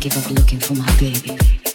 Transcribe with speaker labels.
Speaker 1: give up looking for my baby.